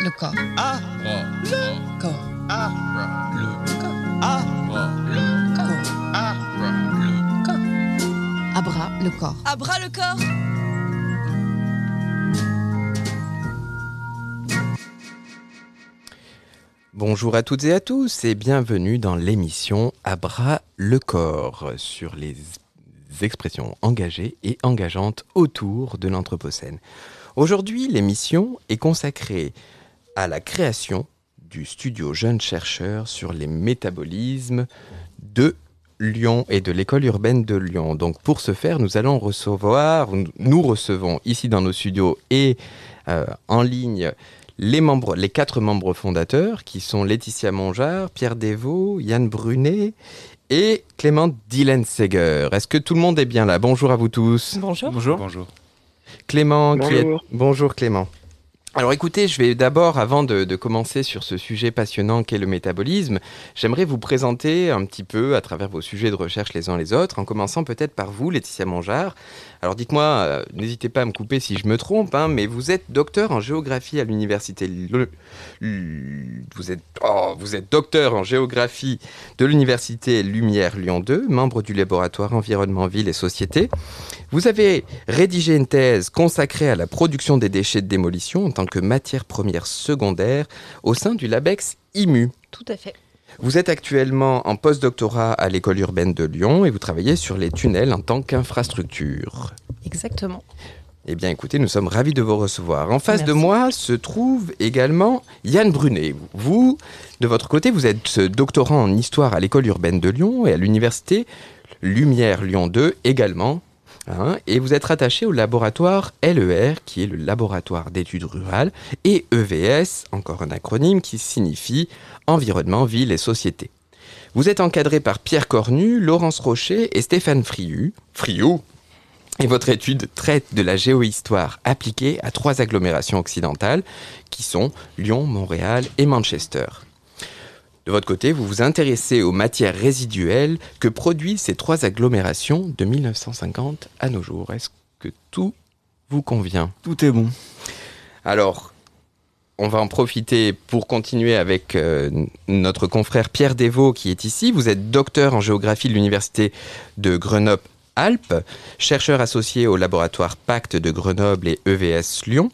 le corps. Ah, Le corps. ah, Le corps. ah, Le corps. ah. Le corps. Abra le corps. À bras le corps Bonjour à toutes et à tous et bienvenue dans l'émission À bras le corps sur les expressions engagées et engageantes autour de l'Anthropocène. Aujourd'hui, l'émission est consacrée à la création du studio Jeunes Chercheurs sur les métabolismes de Lyon et de l'école urbaine de Lyon. Donc pour ce faire, nous allons recevoir, nous recevons ici dans nos studios et euh, en ligne les, membres, les quatre membres fondateurs qui sont Laetitia Mongeard, Pierre Desvaux, Yann Brunet et Clément Dillenseger. Est-ce que tout le monde est bien là? Bonjour à vous tous. Bonjour. Bonjour. Bonjour. Clément, qui est- Bonjour. bonjour Clément. Alors écoutez, je vais d'abord, avant de, commencer sur ce sujet passionnant qu'est le métabolisme, j'aimerais vous présenter un petit peu à travers vos sujets de recherche les uns les autres, en commençant peut-être par vous, Laetitia Mongeard. Alors dites-moi, euh, n'hésitez pas à me couper si je me trompe, hein, mais vous êtes docteur en géographie à l'université... Le- Vous êtes, oh, vous êtes docteur en géographie de l'université Lumière Lyon 2, membre du laboratoire Environnement, Ville et Société. Vous avez rédigé une thèse consacrée à la production des déchets de démolition en tant que matière première secondaire au sein du LABEX IMU. Tout à fait. Vous êtes actuellement en postdoctorat à l'école urbaine de Lyon et vous travaillez sur les tunnels en tant qu'infrastructure. Exactement. Eh bien, écoutez, nous sommes ravis de vous recevoir. En face de moi se trouve également Yann Brunet. Vous, de votre côté, vous êtes doctorant en histoire à l'école urbaine de Lyon et à l'université Lumière Lyon 2 également. Hein, et vous êtes rattaché au laboratoire LER, qui est le laboratoire d'études rurales, et EVS, encore un acronyme qui signifie Environnement, Ville et Société. Vous êtes encadré par Pierre Cornu, Laurence Rocher et Stéphane Friou. Friou et votre étude traite de la géohistoire appliquée à trois agglomérations occidentales qui sont Lyon, Montréal et Manchester. De votre côté, vous vous intéressez aux matières résiduelles que produisent ces trois agglomérations de 1950 à nos jours. Est-ce que tout vous convient? Tout est bon. alors, on va en profiter pour continuer avec euh, notre confrère Pierre Desvaux qui est ici. Vous êtes docteur en géographie de l'université de Grenoble-Alpes, chercheur associé au laboratoire Pacte de Grenoble et EVS Lyon.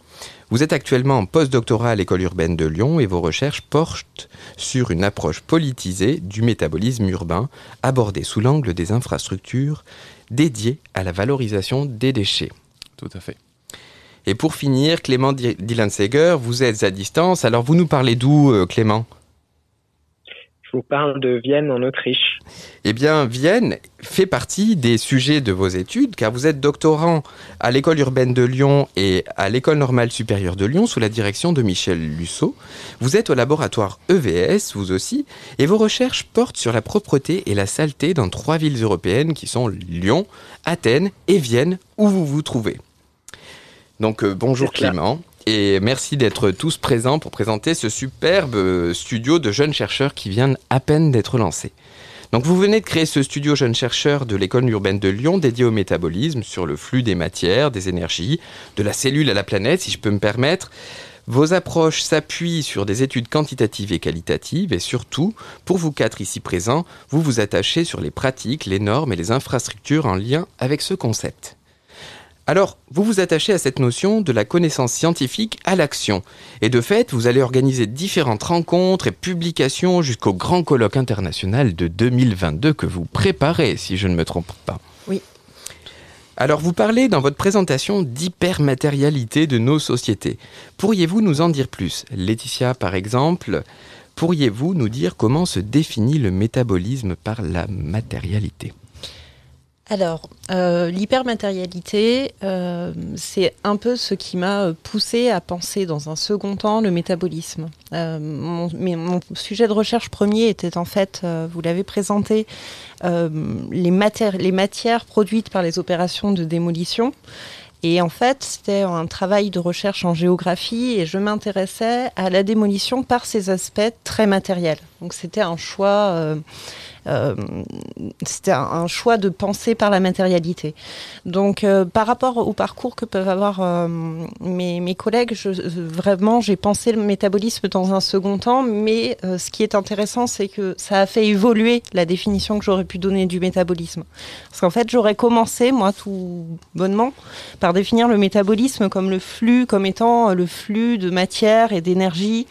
Vous êtes actuellement en postdoctorat à l'école urbaine de Lyon et vos recherches portent sur une approche politisée du métabolisme urbain abordée sous l'angle des infrastructures dédiées à la valorisation des déchets. Tout à fait. Et pour finir, Clément Dillenseger, vous êtes à distance. Alors, vous nous parlez d'où, euh, Clément? Je vous parle de Vienne en Autriche. Eh bien, Vienne fait partie des sujets de vos études, car vous êtes doctorant à l'école urbaine de Lyon et à l'école normale supérieure de Lyon sous la direction de Michel Lussot. Vous êtes au laboratoire EVS, vous aussi, et vos recherches portent sur la propreté et la saleté dans trois villes européennes qui sont Lyon, Athènes et Vienne, où vous vous trouvez. Donc, euh, bonjour. Clément. Et merci d'être tous présents pour présenter ce superbe euh, studio de jeunes chercheurs qui vient à peine d'être lancé. Donc vous venez de créer ce studio jeunes chercheurs de l'école urbaine de Lyon dédié au métabolisme, sur le flux des matières, des énergies, de la cellule à la planète, si je peux me permettre. Vos approches s'appuient sur des études quantitatives et qualitatives et surtout, pour vous quatre ici présents, vous vous attachez sur les pratiques, les normes et les infrastructures en lien avec ce concept. Alors, vous vous attachez à cette notion de la connaissance scientifique à l'action. Et de fait, vous allez organiser différentes rencontres et publications jusqu'au grand colloque international de 2022 que vous préparez, si je ne me trompe pas. Oui. Alors, vous parlez dans votre présentation d'hypermatérialité de nos sociétés. Pourriez-vous nous en dire plus? Laetitia, par exemple, pourriez-vous nous dire comment se définit le métabolisme par la matérialité? Alors, euh, l'hypermatérialité, euh, c'est un peu ce qui m'a euh, poussé à penser dans un second temps le métabolisme. Mon, sujet de recherche premier était en fait, vous l'avez présenté, les, les matières produites par les opérations de démolition. Et en fait, c'était un travail de recherche en géographie et je m'intéressais à la démolition par ses aspects très matériels. Donc c'était un choix euh, euh, de penser par la matérialité. Donc, euh, par rapport au parcours que peuvent avoir mes, collègues, vraiment, j'ai pensé le métabolisme dans un second temps, mais ce qui est intéressant, c'est que ça a fait évoluer la définition que j'aurais pu donner du métabolisme. Parce qu'en fait, j'aurais commencé, moi, tout bonnement, par définir le métabolisme comme le flux, comme étant le flux de matière et d'énergie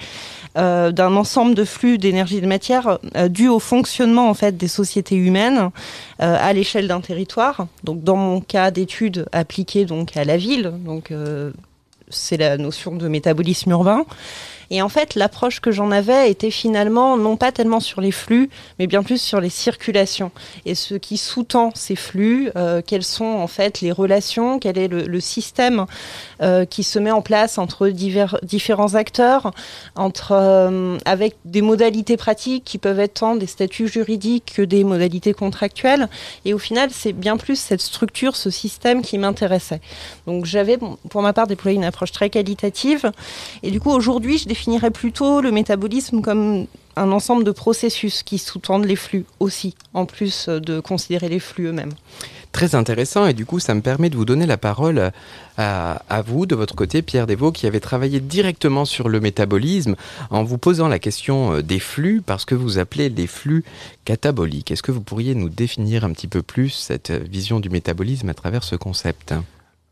euh, d'un ensemble de flux d'énergie et de matière euh, dû au fonctionnement en fait des sociétés humaines euh, à l'échelle d'un territoire. Donc dans mon cas d'étude appliquée donc à la ville, donc c'est la notion de métabolisme urbain. Et en fait, l'approche que j'en avais était finalement non pas tellement sur les flux, mais bien plus sur les circulations. Et ce qui sous-tend ces flux, euh, quelles sont en fait les relations, quel est le, système euh, qui se met en place entre divers, différents acteurs, entre, euh, avec des modalités pratiques qui peuvent être tant des statuts juridiques que des modalités contractuelles. Et au final, c'est bien plus cette structure, ce système qui m'intéressait. Donc j'avais, pour ma part, déployé une approche très qualitative. Et du coup, aujourd'hui, je définirais plutôt le métabolisme comme un ensemble de processus qui sous-tendent les flux aussi, en plus de considérer les flux eux-mêmes. Très intéressant et du coup ça me permet de vous donner la parole à, vous de votre côté Pierre Desvaux qui avez travaillé directement sur le métabolisme en vous posant la question euh, des flux parce que vous appelez les flux cataboliques. Est-ce que vous pourriez nous définir un petit peu plus cette vision du métabolisme à travers ce concept?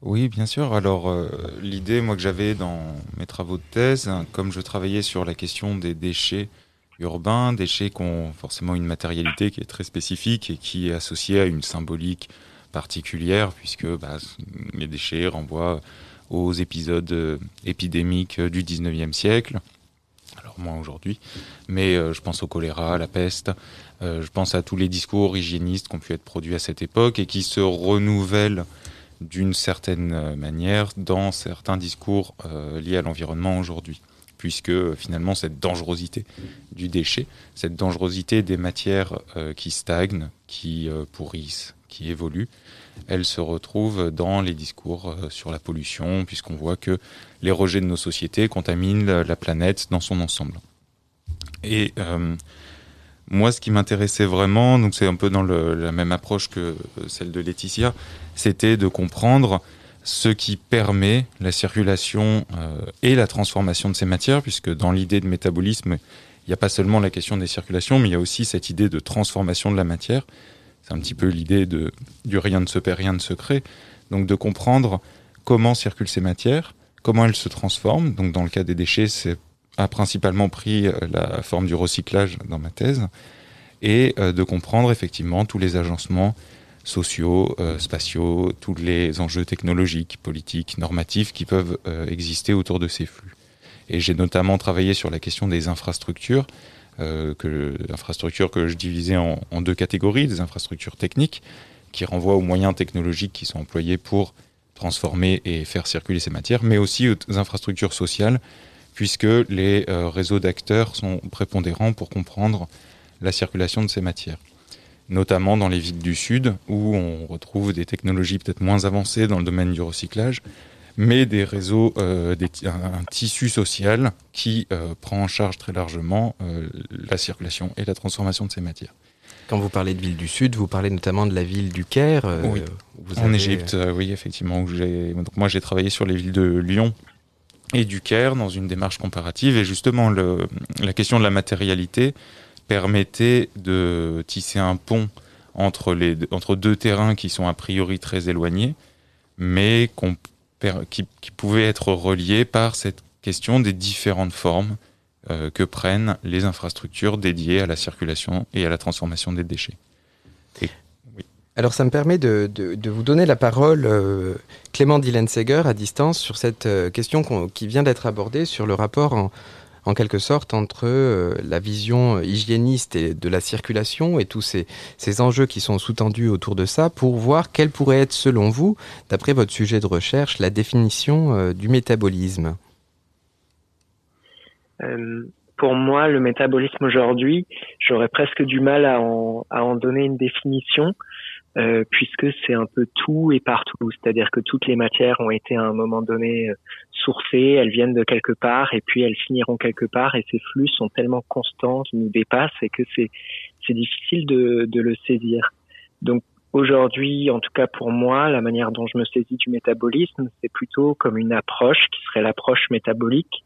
Oui, bien sûr. Alors, euh, l'idée, moi, que j'avais dans mes travaux de thèse, hein, comme je travaillais sur la question des déchets urbains, déchets qui ont forcément une matérialité qui est très spécifique et qui est associée à une symbolique particulière, puisque bah, les déchets renvoient aux épisodes euh, épidémiques du 19e siècle, alors moins aujourd'hui, mais euh, je pense au choléra, à la peste, je pense à tous les discours hygiénistes qui ont pu être produits à cette époque et qui se renouvellent d'une certaine euh, manière dans certains discours euh, liés à l'environnement aujourd'hui puisque euh, finalement cette dangerosité du déchet, cette dangerosité des matières qui stagnent, qui pourrissent, qui évoluent, elle se retrouve dans les discours sur la pollution, puisqu'on voit que les rejets de nos sociétés contaminent la planète dans son ensemble. Et moi, ce qui m'intéressait vraiment, donc c'est un peu dans la même approche que celle de Laetitia, c'était de comprendre ce qui permet la circulation euh, et la transformation de ces matières, puisque dans l'idée de métabolisme, il n'y a pas seulement la question des circulations, mais il y a aussi cette idée de transformation de la matière. C'est un petit peu l'idée de, du rien ne se perd, rien ne se crée. Donc de comprendre comment circulent ces matières, comment elles se transforment. Donc dans le cas des déchets, c'est a principalement pris euh, la forme du recyclage dans ma thèse, et euh, de comprendre effectivement tous les agencements sociaux, euh, spatiaux, tous les enjeux technologiques, politiques, normatifs qui peuvent exister autour de ces flux. Et j'ai notamment travaillé sur la question des infrastructures, que, infrastructures que je divisais en, en, deux catégories, des infrastructures techniques, qui renvoient aux moyens technologiques qui sont employés pour transformer et faire circuler ces matières, mais aussi aux infrastructures sociales puisque les euh, réseaux d'acteurs sont prépondérants pour comprendre la circulation de ces matières. Notamment dans les villes du Sud, où on retrouve des technologies peut-être moins avancées dans le domaine du recyclage, mais des réseaux, euh, un, tissu social qui euh, prend en charge très largement la circulation et la transformation de ces matières. Quand vous parlez de ville du Sud, vous parlez notamment de la ville du Caire. oui. en Égypte, oui, effectivement. Donc moi, j'ai travaillé sur les villes de Lyon et du Caire dans une démarche comparative. Et justement, la question de la matérialité permettait de tisser un pont entre, deux terrains qui sont a priori très éloignés, mais qui, qui pouvaient être reliés par cette question des différentes formes euh, que prennent les infrastructures dédiées à la circulation et à la transformation des déchets. Alors ça me permet de, vous donner la parole, euh, Clément Dillenseger, à distance, sur cette euh, question qui vient d'être abordée, sur le rapport en, quelque sorte entre euh, la vision hygiéniste et de la circulation et tous ces, enjeux qui sont sous-tendus autour de ça, pour voir quelle pourrait être, selon vous, d'après votre sujet de recherche, la définition du métabolisme. pour moi, le métabolisme aujourd'hui, j'aurais presque du mal à à en donner une définition. Euh, puisque c'est un peu tout et partout. C'est-à-dire que toutes les matières ont été à un moment donné euh, sourcées, elles viennent de quelque part et puis elles finiront quelque part et ces flux sont tellement constants qu'ils nous dépassent et que c'est c'est difficile de, de le saisir. Donc aujourd'hui, en tout cas pour moi, la manière dont je me saisis du métabolisme, c'est plutôt comme une approche qui serait l'approche métabolique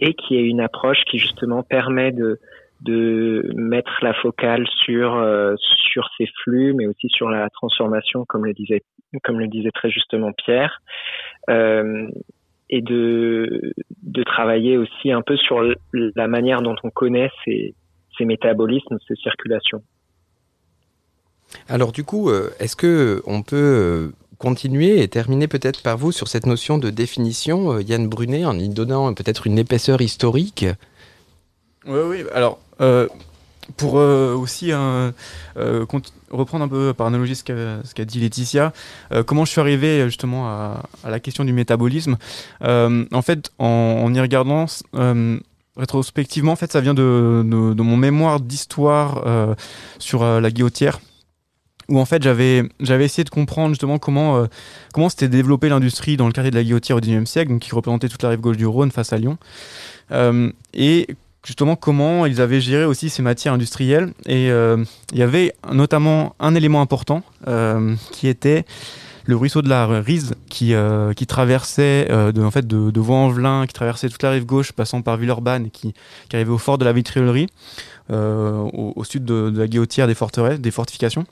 et qui est une approche qui justement permet de de mettre la focale sur euh, sur ces flux, mais aussi sur la transformation, comme le disait comme le disait très justement Pierre, euh, et de de travailler aussi un peu sur la manière dont on connaît ces ces métabolismes, ces circulations. Alors du coup, euh, est-ce que on peut continuer et terminer peut-être par vous sur cette notion de définition, Yann Brunet, en y donnant peut-être une épaisseur historique? Oui, oui. Alors, pour euh, aussi reprendre un peu par analogie ce qu'a dit Laetitia, comment je suis arrivé justement à, la question du métabolisme. En fait, en, y regardant rétrospectivement, en fait, ça vient de, mon mémoire d'histoire sur la guillotière où en fait j'avais essayé de comprendre justement comment euh, comment développée l'industrie dans le quartier de la Guillotière au XIXe siècle, donc qui représentait toute la rive gauche du Rhône face à Lyon, euh, et justement comment ils avaient géré aussi ces matières industrielles. Et euh, il y avait notamment un élément important qui était le ruisseau de la Rise qui, qui traversait de, en fait de, de Vaux-en-Velin, qui traversait toute la rive gauche, passant par Villeurbanne qui, qui arrivait au fort de la Vitrillerie, au, sud de, de la Guillotière des forteresses, des fortifications.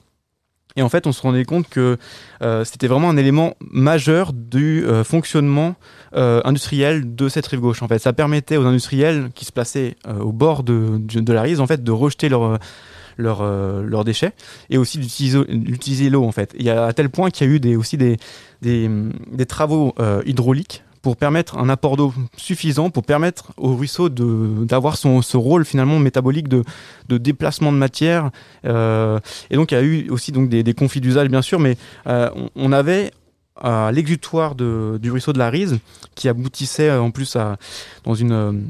Et en fait, on se rendait compte que euh, c'était vraiment un élément majeur du euh, fonctionnement euh, industriel de cette rive gauche. En fait, ça permettait aux industriels qui se plaçaient au bord de, la Rise, en fait, de rejeter leurs déchets et aussi d'utiliser l'eau en fait. Il y a à tel point qu'il y a eu aussi des travaux hydrauliques pour permettre un apport d'eau suffisant pour permettre au ruisseau d'avoir ce rôle finalement métabolique de, de déplacement de matière. Euh, et donc il y a eu aussi donc des, conflits d'usage bien sûr, mais euh, on, avait à l'exutoire du ruisseau de la Rise qui aboutissait en plus à, dans une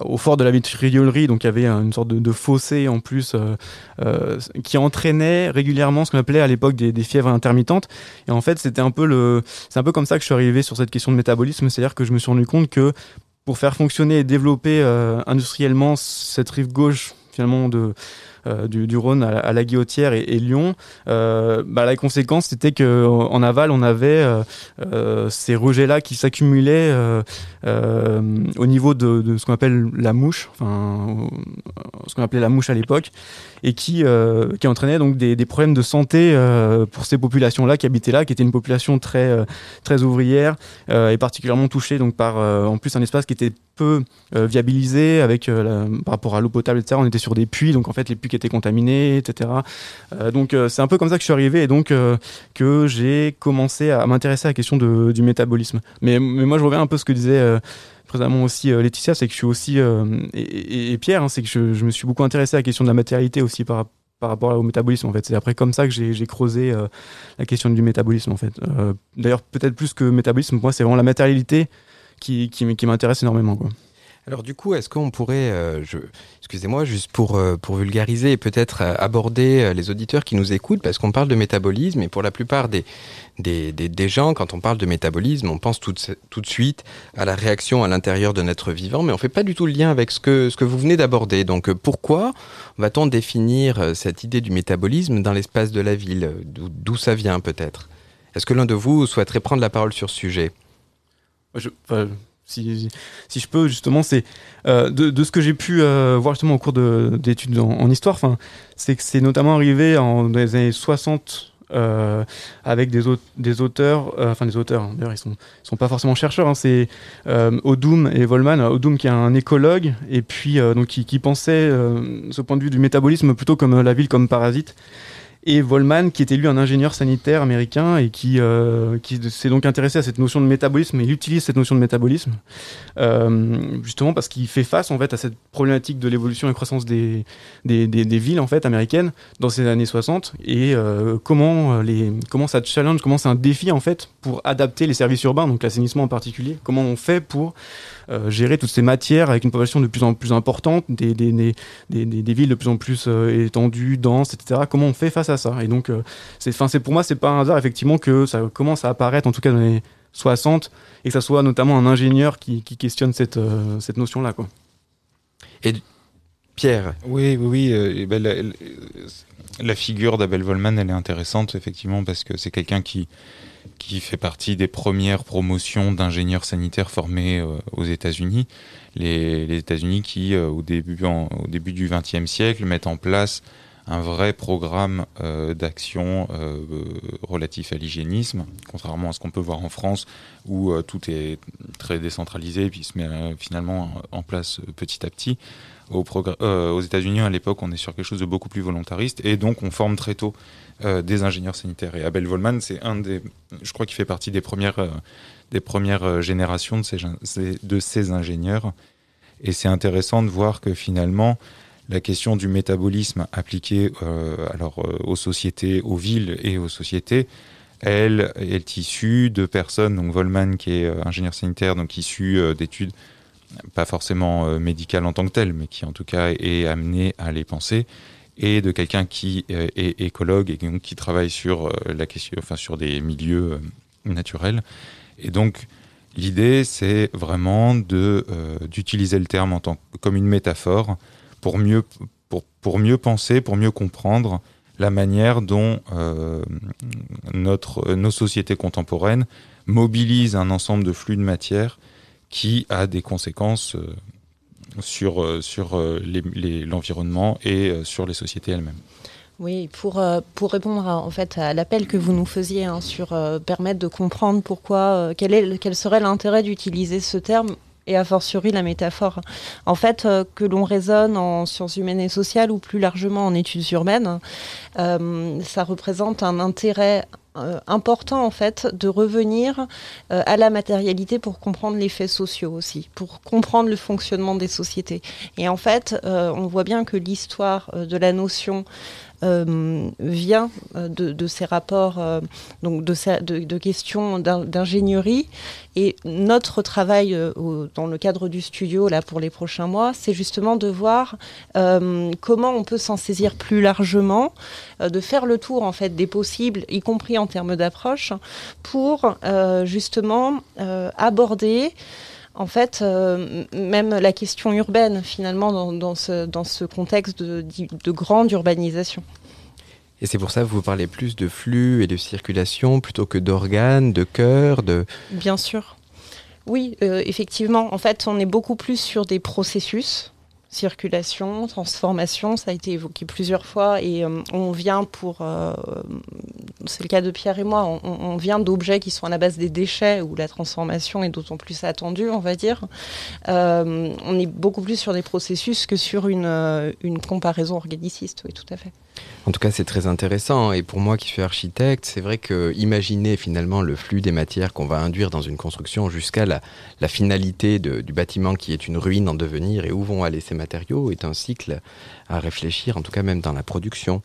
au fort de la vitriolerie, donc il y avait une sorte de, fossé en plus euh, euh, qui entraînait régulièrement ce qu'on appelait à l'époque des, fièvres intermittentes. Et en fait, c'était un peu le, c'est un peu comme ça que je suis arrivé sur cette question de métabolisme, c'est-à-dire que je me suis rendu compte que pour faire fonctionner et développer euh, industriellement cette rive gauche finalement de euh, du, Rhône à, la Guillotière et, Lyon, euh, bah, la conséquence c'était que en aval on avait euh, ces rejets là qui s'accumulaient au niveau de, ce qu'on appelle la mouche, enfin ce qu'on appelait la mouche à l'époque, et qui qui entraînait donc des, problèmes de santé pour ces populations là qui habitaient là, qui étaient une population très très ouvrière et particulièrement touchée donc par en plus un espace qui était peu viabilisé avec par rapport à l'eau potable etc. On était sur des puits donc en fait les puits qui étaient contaminés, etc. Euh, donc euh, c'est un peu comme ça que je suis arrivé et donc euh, que j'ai commencé à m'intéresser à la question du métabolisme. Mais, moi je reviens un peu à ce que disait précédemment aussi Laetitia, c'est que je suis aussi, et, Pierre, hein, c'est que je, me suis beaucoup intéressé à la question de la matérialité aussi par, rapport au métabolisme en fait. C'est après comme ça que j'ai creusé la question du métabolisme en fait. D'ailleurs peut-être plus que métabolisme, moi c'est vraiment la matérialité qui, m'intéresse énormément. Alors du coup, est-ce qu'on pourrait, euh, excusez-moi, juste pour, euh, pour vulgariser et peut-être euh, aborder les auditeurs qui nous écoutent, parce qu'on parle de métabolisme, et pour la plupart des, des, des, gens, quand on parle de métabolisme, on pense tout, tout de suite à la réaction à l'intérieur de notre vivant, mais on ne fait pas du tout le lien avec ce que, ce que vous venez d'aborder. Donc pourquoi va-t-on définir cette idée du métabolisme dans l'espace de la ville? D'où ça vient peut-être? Est-ce que l'un de vous souhaiterait prendre la parole sur ce sujet? Je, si, je peux justement c'est euh, de, ce que j'ai pu euh, voir justement au cours d'études en, histoire c'est que c'est notamment arrivé en dans les années 60 euh, avec des, auteurs enfin des auteurs hein, d'ailleurs ils sont sont pas forcément chercheurs hein, c'est Odum et Volman Odum qui est un écologue et puis donc qui, qui pensait ce point de vue du métabolisme plutôt comme la ville comme parasite et Volman, qui était lui un ingénieur sanitaire américain et qui, euh, qui s'est donc intéressé à cette notion de métabolisme et il utilise cette notion de métabolisme euh, justement parce qu'il fait face en fait à cette problématique de l'évolution et croissance des, villes en fait américaines dans ces années 60 et euh, comment les comment ça challenge, comment c'est un défi en fait pour adapter les services urbains, donc l'assainissement en particulier, comment on fait pour euh, gérer toutes ces matières avec une population de plus en plus importante, des, des, des, des villes de plus en plus euh, étendues, denses, etc. Comment on fait face à ça? Et donc, euh, c'est, c'est pour moi, c'est pas un hasard effectivement que ça commence à apparaître, en tout cas dans les 60, et que ça soit notamment un ingénieur qui, qui questionne cette, cette notion-là. Quoi. Et Pierre? Oui, oui, oui. ben, la, la figure d'Abel Volman, elle est intéressante, effectivement, parce que c'est quelqu'un qui, qui fait partie des premières promotions d'ingénieurs sanitaires formés euh, aux États-Unis. Les, États-Unis qui, euh, au, début, au début du XXe siècle, mettent en place un vrai programme euh, d'action relatif à l'hygiénisme, contrairement à ce qu'on peut voir en France, où tout est très décentralisé, puis se met finalement en place petit à petit. Euh, aux États-Unis, à l'époque, on est sur quelque chose de beaucoup plus volontariste, et donc on forme très tôt euh, des ingénieurs sanitaires. Et Abel Volman, c'est un des, je crois qu'il fait partie des premières, euh, des premières générations de ces, ingénieurs. Et c'est intéressant de voir que finalement, la question du métabolisme appliqué alors, aux sociétés, aux villes et aux sociétés, elle est issue de personnes, donc Volman qui est ingénieur sanitaire, donc issu d'études pas forcément euh, médicales en tant que telles, mais qui en tout cas est amené à les penser, et de quelqu'un qui euh, est écologue et donc qui travaille sur euh, la question, enfin sur des milieux naturels. Et donc l'idée, c'est vraiment d'utiliser le terme en tant comme une métaphore pour mieux pour, pour mieux penser, pour mieux comprendre la manière dont notre, nos sociétés contemporaines mobilisent un ensemble de flux de matière qui a des conséquences euh, sur, euh, sur euh, l'environnement et sur les sociétés elles-mêmes. Oui, pour, pour répondre à, en fait à l'appel que vous nous faisiez hein, sur permettre de comprendre pourquoi, quel, est, quel serait l'intérêt d'utiliser ce terme et a fortiori la métaphore. En fait, que l'on raisonne en sciences humaines et sociales ou plus largement en études urbaines, ça représente un intérêt euh, important en fait de revenir euh, à la matérialité pour comprendre les faits sociaux aussi, pour comprendre le fonctionnement des sociétés. Et en fait, euh, on voit bien que l'histoire euh, de la notion vient euh, de, ces rapports, euh, donc de, questions d'in- d'ingénierie. Et notre travail euh, dans le cadre du studio là pour les prochains mois, c'est justement de voir euh, comment on peut s'en saisir plus largement, euh, de faire le tour en fait des possibles, y compris en termes d'approche, pour euh, justement euh, aborder en fait, euh, même la question urbaine, finalement, dans, ce, contexte de grande urbanisation. Et c'est pour ça que vous parlez plus de flux et de circulation plutôt que d'organes, de cœur, de... Bien sûr. Oui, euh, effectivement. En fait, on est beaucoup plus sur des processus. Circulation, transformation, ça a été évoqué plusieurs fois et euh, on vient pour, euh, c'est le cas de Pierre et moi, on, vient d'objets qui sont à la base des déchets où la transformation est d'autant plus attendue, on va dire. Euh, on est beaucoup plus sur des processus que sur une, une comparaison organiciste, oui, tout à fait. En tout cas, c'est très intéressant. Et pour moi qui suis architecte, c'est vrai que imaginer finalement le flux des matières qu'on va induire dans une construction jusqu'à la, finalité du bâtiment qui est une ruine en devenir et où vont aller ces matériaux est un cycle à réfléchir, en tout cas même dans la production.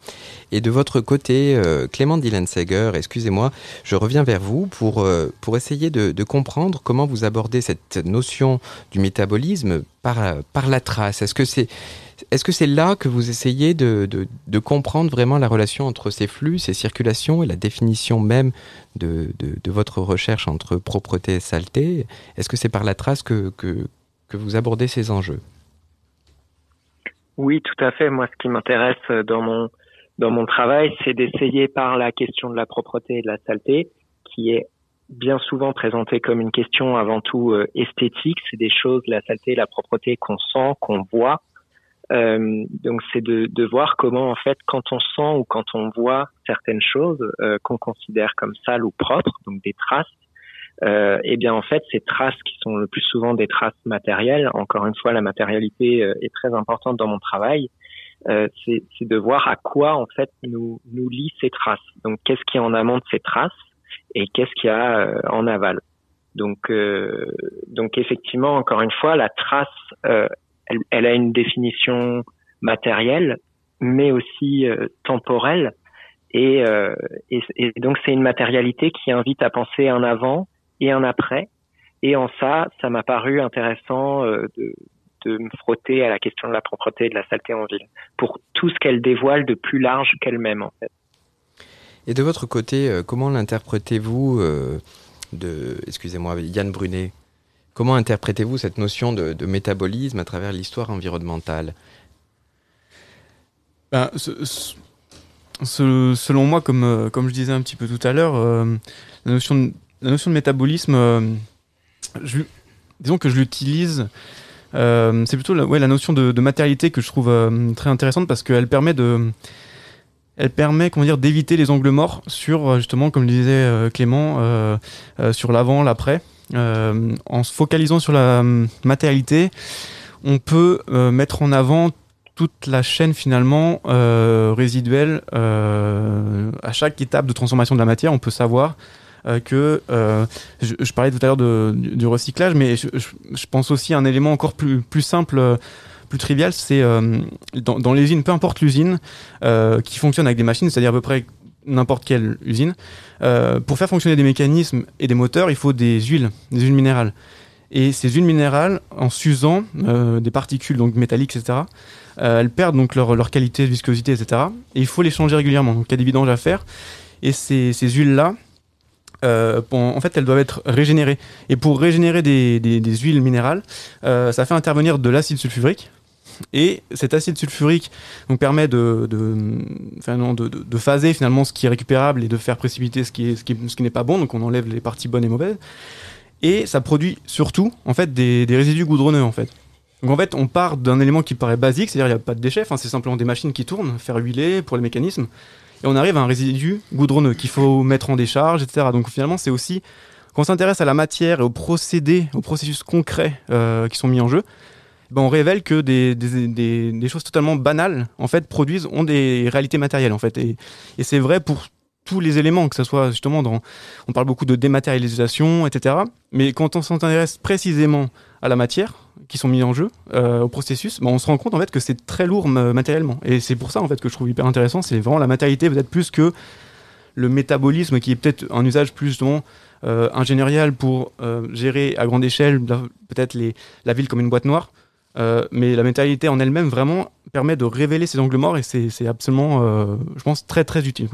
Et de votre côté, euh, Clément Dillenseger, excusez-moi, je reviens vers vous pour, euh, pour essayer de, comprendre comment vous abordez cette notion du métabolisme par, par la trace. Est-ce que c'est est-ce que là que vous essayez de, de- comprendre vraiment la relation entre ces flux, ces circulations et la définition même de, de- de votre recherche entre propreté et saleté? Est-ce que c'est par la trace que, que, que vous abordez ces enjeux? Oui, tout à fait. Moi, ce qui m'intéresse euh, dans mon dans mon travail, c'est d'essayer par la question de la propreté et de la saleté, qui est bien souvent présentée comme une question avant tout euh, esthétique. C'est des choses, la saleté, la propreté qu'on sent, qu'on voit. Euh, donc, c'est de, de voir comment, en fait, quand on sent ou quand on voit certaines choses euh, qu'on considère comme sales ou propres, donc des traces, euh, eh bien en fait ces traces qui sont le plus souvent des traces matérielles, encore une fois la matérialité euh, est très importante dans mon travail, euh, c'est de voir à quoi en fait nous nous lient ces traces. Donc qu'est-ce qui est en amont de ces traces et qu'est-ce qu'il y a euh, en aval. Donc euh, donc effectivement encore une fois la trace euh, elle, elle a une définition matérielle mais aussi temporelle et, euh, et, et donc c'est une matérialité qui invite à penser un avant et un après. Et en ça, ça m'a paru intéressant euh, de, de me frotter à la question de la propreté et de la saleté en ville, pour tout ce qu'elle dévoile de plus large qu'elle-même en fait. Et de votre côté, euh, comment l'interprétez-vous euh, de, excusez-moi, Yann Brunet Comment interprétez-vous cette notion de, de métabolisme à travers l'histoire environnementale? Ben, ce- ce- ce- selon moi, comme, comme je disais un petit peu tout à l'heure, euh, la, notion de, la notion de métabolisme, euh, disons que je l'utilise. euh, c'est plutôt la, notion de, matérialité que je trouve euh, très intéressante parce qu'elle permet de, elle permet comment dire d'éviter les angles morts sur justement comme le disait Clément sur l'avant l'après en se focalisant sur la matérialité on peut mettre en avant toute la chaîne finalement résiduelle à chaque étape de transformation de la matière on peut savoir que euh, je, parlais tout à l'heure du, recyclage mais je, pense aussi à un élément encore plus, simple euh, plus trivial c'est euh, dans, dans l'usine peu importe l'usine euh, qui fonctionne avec des machines c'est-à-dire à peu près n'importe quelle usine euh, pour faire fonctionner des mécanismes et des moteurs il faut des huiles des huiles minérales et ces huiles minérales, en s'usant euh, des particules donc métalliques, etc., euh, elles perdent donc leur, leur qualité, viscosité, etc. Et il faut les changer régulièrement. Donc il y a des vidanges à faire. Et ces huiles-là, euh, en fait, elles doivent être régénérées. Et pour régénérer des, huiles minérales, euh, ça fait intervenir de l'acide sulfurique. Et cet acide sulfurique donc, permet de, de, phaser finalement ce qui est récupérable et de faire précipiter ce qui, est, ce qui, n'est pas bon. Donc on enlève les parties bonnes et mauvaises et ça produit surtout en fait des, résidus goudronneux en fait. Donc en fait, on part d'un élément qui paraît basique, c'est-à-dire il n'y a pas de déchets, c'est simplement des machines qui tournent, faire huiler pour les mécanismes, et on arrive à un résidu goudronneux qu'il faut mettre en décharge, etc. Donc finalement, c'est aussi quand on s'intéresse à la matière et aux procédés, aux processus concrets euh, qui sont mis en jeu, ben, on révèle que des, choses totalement banales en fait produisent ont des réalités matérielles en fait, et, et c'est vrai pour tous les éléments, que ce soit justement dans on parle beaucoup de dématérialisation, etc. Mais quand on s'intéresse précisément à la matière qui sont mis en jeu, euh, au processus, ben, on se rend compte en fait que c'est très lourd ma- matériellement. Et c'est pour ça en fait que je trouve hyper intéressant, c'est vraiment la matérialité peut-être plus que le métabolisme qui est peut-être un usage plus justement euh, ingénierial pour euh, gérer à grande échelle la- peut-être la ville comme une boîte noire. Mais la matérialité en elle-même vraiment permet de révéler ces angles morts et c'est absolument, je pense, très très utile.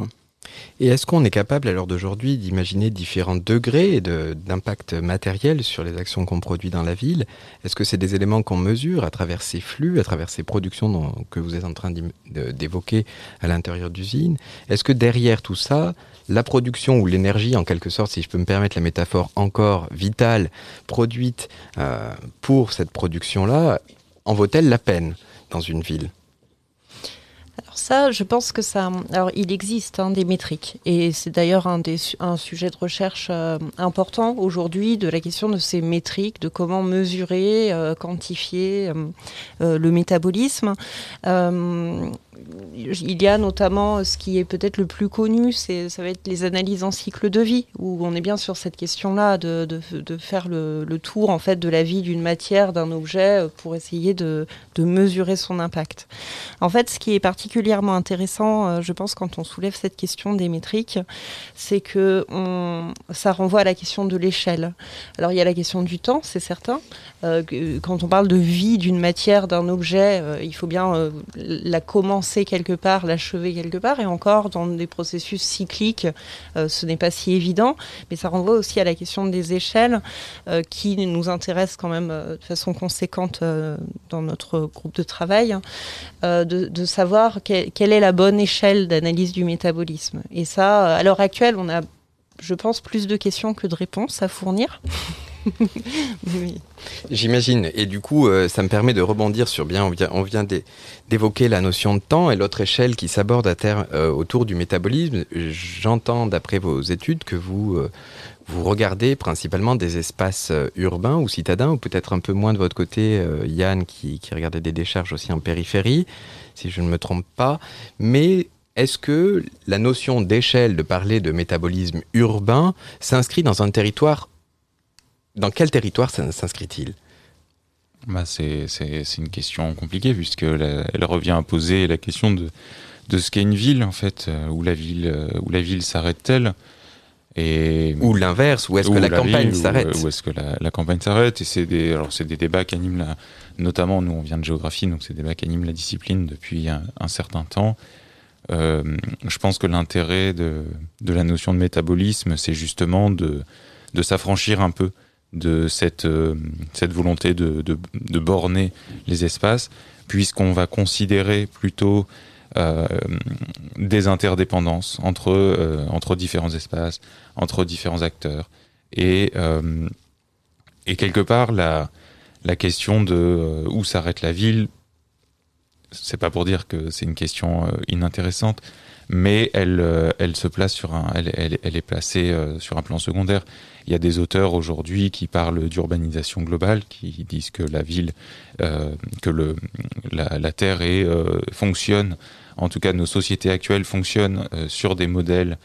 Et est-ce qu'on est capable à l'heure d'aujourd'hui d'imaginer différents degrés de- d'impact matériel sur les actions qu'on produit dans la ville? Est-ce que c'est des éléments qu'on mesure à travers ces flux, à travers ces productions dont- que vous êtes en train d'évoquer à l'intérieur d'usines Est-ce que derrière tout ça, la production ou l'énergie, en quelque sorte, si je peux me permettre la métaphore encore vitale, produite euh, pour cette production-là, en vaut-elle la peine dans une ville? Alors ça, je pense que ça. Alors, il existe hein, des métriques, et c'est d'ailleurs un un sujet de recherche euh, important aujourd'hui de la question de ces métriques, de comment mesurer, euh, quantifier euh, le métabolisme. Il y a notamment ce qui est peut-être le plus connu, ça va être les analyses en cycle de vie, où on est bien sur cette question-là de, de- faire le, le tour en fait de la vie d'une matière, d'un objet, pour essayer de, de mesurer son impact. En fait, ce qui est particulièrement intéressant, euh, je pense, quand on soulève cette question des métriques, c'est que ça renvoie à la question de l'échelle. Alors, il y a la question du temps, c'est certain. Euh, quand on parle de vie d'une matière, d'un objet, euh, il faut bien la commencer quelque part, l'achever quelque part, et encore dans des processus cycliques, ce n'est pas si évident. Mais ça renvoie aussi à la question des échelles, qui nous intéresse quand même de façon conséquente dans notre groupe de travail de savoir que- quelle est la bonne échelle d'analyse du métabolisme. Et ça, à l'heure actuelle, on a, je pense, plus de questions que de réponses à fournir. Oui. J'imagine. Et du coup, euh, ça me permet de rebondir sur bien, on vient, on vient d'é- d'évoquer la notion de temps et l'autre échelle qui s'aborde à terre euh, autour du métabolisme. J'entends, d'après vos études, que vous, euh, vous regardez principalement des espaces euh, urbains ou citadins, ou peut-être un peu moins de votre côté, euh, Yann, qui, regardait des décharges aussi en périphérie, si je ne me trompe pas. Mais est-ce que la notion d'échelle, de parler de métabolisme urbain, s'inscrit dans un territoire dans quel territoire s'in- s'inscrit-il? Bah, c'est une question compliquée puisque la- elle revient à poser la question de, de ce qu'est une ville en fait, euh, où la ville, où la ville s'arrête-t-elle? Et Ou l'inverse Ou est-ce que la, campagne s'arrête euh, Ou est-ce que la, campagne s'arrête Et c'est des, alors c'est des débats qui animent la, notamment nous on vient de géographie, donc c'est des débats qui animent la discipline depuis un, un certain temps. Euh, je pense que l'intérêt de, de la notion de métabolisme, c'est justement de, de s'affranchir un peu de cette, euh, cette volonté de, de borner les espaces, puisqu'on va considérer plutôt des interdépendances entre, entre différents espaces, entre différents acteurs. Et, et quelque part, la, la question de où s'arrête la ville, c'est pas pour dire que c'est une question inintéressante, mais elle, euh, elle se place sur un, elle, elle, elle est placée euh, sur un plan secondaire. Il y a des auteurs aujourd'hui qui parlent d'urbanisation globale, qui disent que la ville, euh, que le, la, Terre est, euh, fonctionne, en tout cas nos sociétés actuelles fonctionnent sur des modèles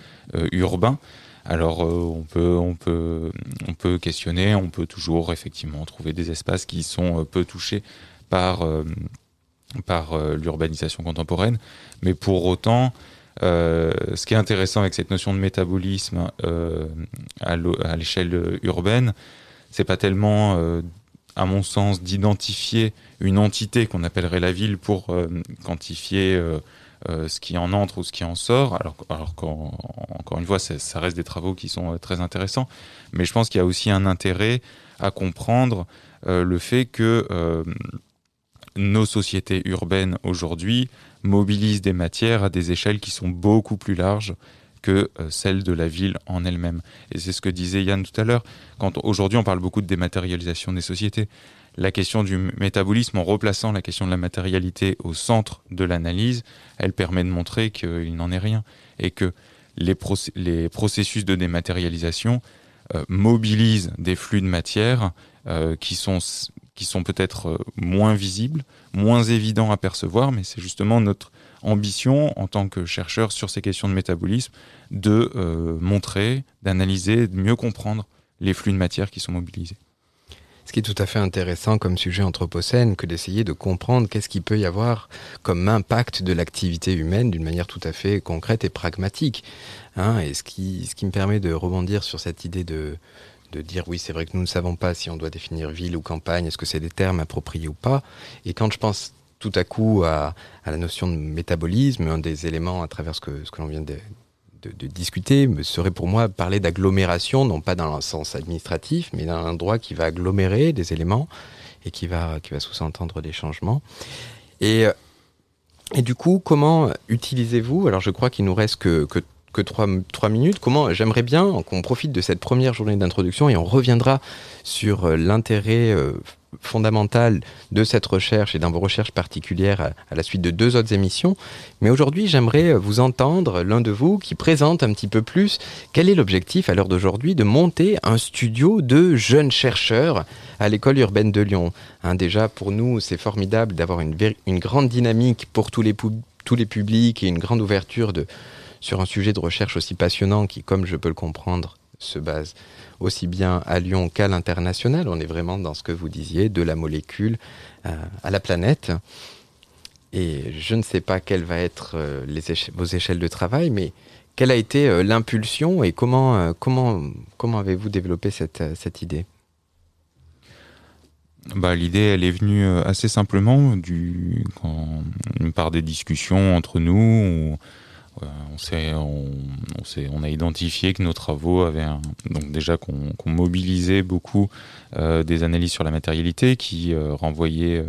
urbains. Alors on peut, on peut, on peut questionner, on peut toujours effectivement trouver des espaces qui sont peu touchés par par l'urbanisation contemporaine, mais pour autant, euh, ce qui est intéressant avec cette notion de métabolisme euh, à l'échelle urbaine, c'est pas tellement, euh, à mon sens, d'identifier une entité qu'on appellerait la ville pour euh, quantifier euh, euh, ce qui en entre ou ce qui en sort. Alors, alors qu'encore une fois, ça reste des travaux qui sont très intéressants, mais je pense qu'il y a aussi un intérêt à comprendre le fait que nos sociétés urbaines aujourd'hui mobilisent des matières à des échelles qui sont beaucoup plus larges que euh, celles de la ville en elle-même. Et c'est ce que disait Yann tout à l'heure. Quand aujourd'hui on parle beaucoup de dématérialisation des sociétés, la question du métabolisme, en replaçant la question de la matérialité au centre de l'analyse, elle permet de montrer qu'il n'en est rien et que les, process les processus de dématérialisation euh, mobilisent des flux de matière euh, qui sont qui sont peut-être moins visibles, moins évidents à percevoir, mais c'est justement notre ambition en tant que chercheur sur ces questions de métabolisme de euh, montrer, d'analyser, de mieux comprendre les flux de matière qui sont mobilisés. Ce qui est tout à fait intéressant comme sujet anthropocène que d'essayer de comprendre qu'est-ce qu'il peut y avoir comme impact de l'activité humaine d'une manière tout à fait concrète et pragmatique. Hein, et ce qui, ce qui me permet de rebondir sur cette idée de, de dire oui, c'est vrai que nous ne savons pas si on doit définir ville ou campagne, est-ce que c'est des termes appropriés ou pas. Et quand je pense tout à coup à, la notion de métabolisme, un des éléments à travers ce que, ce que l'on vient de, discuter serait pour moi parler d'agglomération, non pas dans le sens administratif, mais d'un endroit qui va agglomérer des éléments et qui va, qui va sous-entendre des changements. Et, et du coup, comment utilisez-vous Alors je crois qu'il nous reste que, que que trois, minutes. Comment j'aimerais bien qu'on profite de cette première journée d'introduction et on reviendra sur euh, l'intérêt euh, fondamental de cette recherche et dans vos recherches particulières à, la suite de deux autres émissions. Mais aujourd'hui, j'aimerais vous entendre, l'un de vous, qui présente un petit peu plus quel est l'objectif à l'heure d'aujourd'hui de monter un studio de jeunes chercheurs à l'école urbaine de Lyon. Hein, déjà, pour nous, c'est formidable d'avoir une, grande dynamique pour tous les, tous les publics et une grande ouverture de, sur un sujet de recherche aussi passionnant qui, comme je peux le comprendre, se base aussi bien à Lyon qu'à l'international. On est vraiment dans ce que vous disiez, de la molécule euh, à la planète. Et je ne sais pas quelles vont être euh, les vos échelles de travail, mais quelle a été euh, l'impulsion et comment, comment, comment avez-vous développé cette, cette idée? Bah, L'idée, elle est venue assez simplement du, par des discussions entre nous. On, sait, on, a identifié que nos travaux avaient donc déjà qu'on qu mobilisait beaucoup euh, des analyses sur la matérialité qui euh, euh,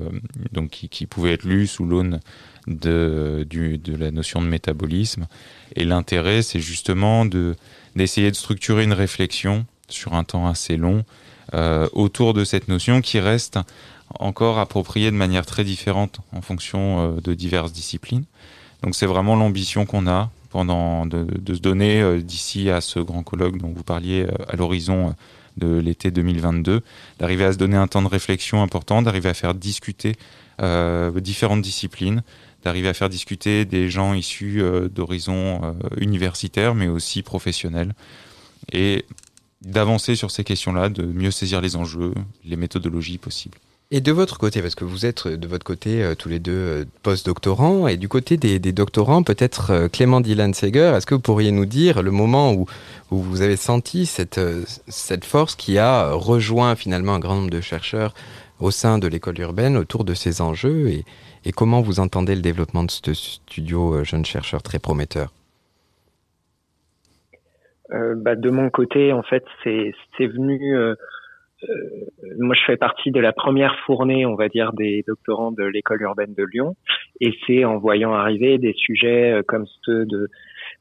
qui, qui pouvaient être lues sous l'aune de, la notion de métabolisme et l'intérêt c'est justement de d'essayer de structurer une réflexion sur un temps assez long euh, autour de cette notion qui reste encore appropriée de manière très différente en fonction euh, de diverses disciplines. Donc c'est vraiment l'ambition qu'on a pendant de, se donner euh, d'ici à ce grand colloque dont vous parliez euh, à l'horizon de l'été 2022, d'arriver à se donner un temps de réflexion important, d'arriver à faire discuter euh, différentes disciplines, d'arriver à faire discuter des gens issus euh, d'horizons euh, universitaires mais aussi professionnels et d'avancer sur ces questions-là, de mieux saisir les enjeux, les méthodologies possibles. Et de votre côté, parce que vous êtes de votre côté euh, tous les deux euh, post-doctorants, et du côté des, des doctorants, peut-être euh, Clément Dylan Seger, est-ce que vous pourriez nous dire le moment où, où vous avez senti cette, euh, cette force qui a rejoint finalement un grand nombre de chercheurs au sein de l'école urbaine autour de ces enjeux, et, et comment vous entendez le développement de ce studio euh, jeune chercheur très prometteur euh, bah, De mon côté, en fait, c'est venu... Euh, moi, je fais partie de la première fournée, on va dire, des doctorants de l'école urbaine de Lyon. Et c'est en voyant arriver des sujets euh, comme ceux de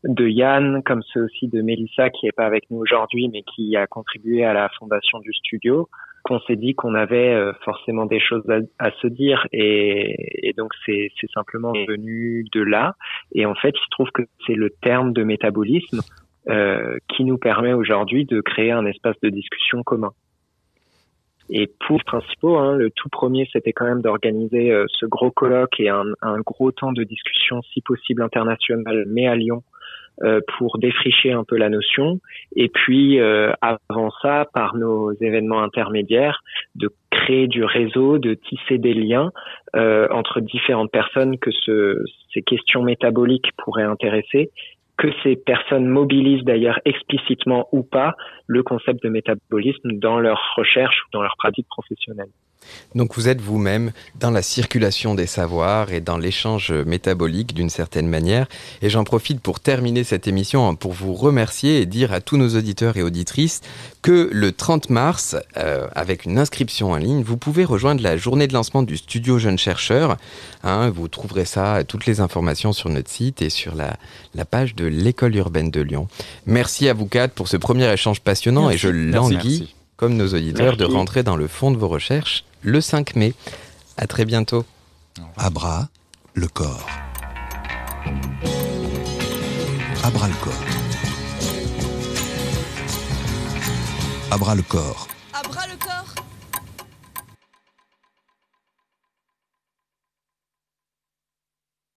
de Yann, comme ceux aussi de Mélissa qui est pas avec nous aujourd'hui, mais qui a contribué à la fondation du studio, qu'on s'est dit qu'on avait euh, forcément des choses à, se dire et, et donc c'est simplement venu de là. Et en fait, il se trouve que c'est le terme de métabolisme euh, qui nous permet aujourd'hui de créer un espace de discussion commun. Et pour les principaux, hein, le tout premier, c'était quand même d'organiser euh, ce gros colloque et un, un, gros temps de discussion, si possible international, mais à Lyon, euh, pour défricher un peu la notion. Et puis, euh, avant ça, par nos événements intermédiaires, de créer du réseau, de tisser des liens euh, entre différentes personnes que ce, ces questions métaboliques pourraient intéresser que ces personnes mobilisent d'ailleurs explicitement ou pas le concept de métabolisme dans leur recherche ou dans leur pratique professionnelle. Donc vous êtes vous-même dans la circulation des savoirs et dans l'échange métabolique d'une certaine manière. Et j'en profite pour terminer cette émission pour vous remercier et dire à tous nos auditeurs et auditrices que le 30 mars, euh, avec une inscription en ligne, vous pouvez rejoindre la journée de lancement du studio Jeunes Chercheurs. Hein, vous trouverez ça, toutes les informations sur notre site et sur la, page de l'école urbaine de Lyon. Merci à vous quatre pour ce premier échange passionnant et je languis, comme nos auditeurs, de rentrer dans le fond de vos recherches le 5 mai. À très bientôt. Abra, le corps. Abra le corps. Abra le corps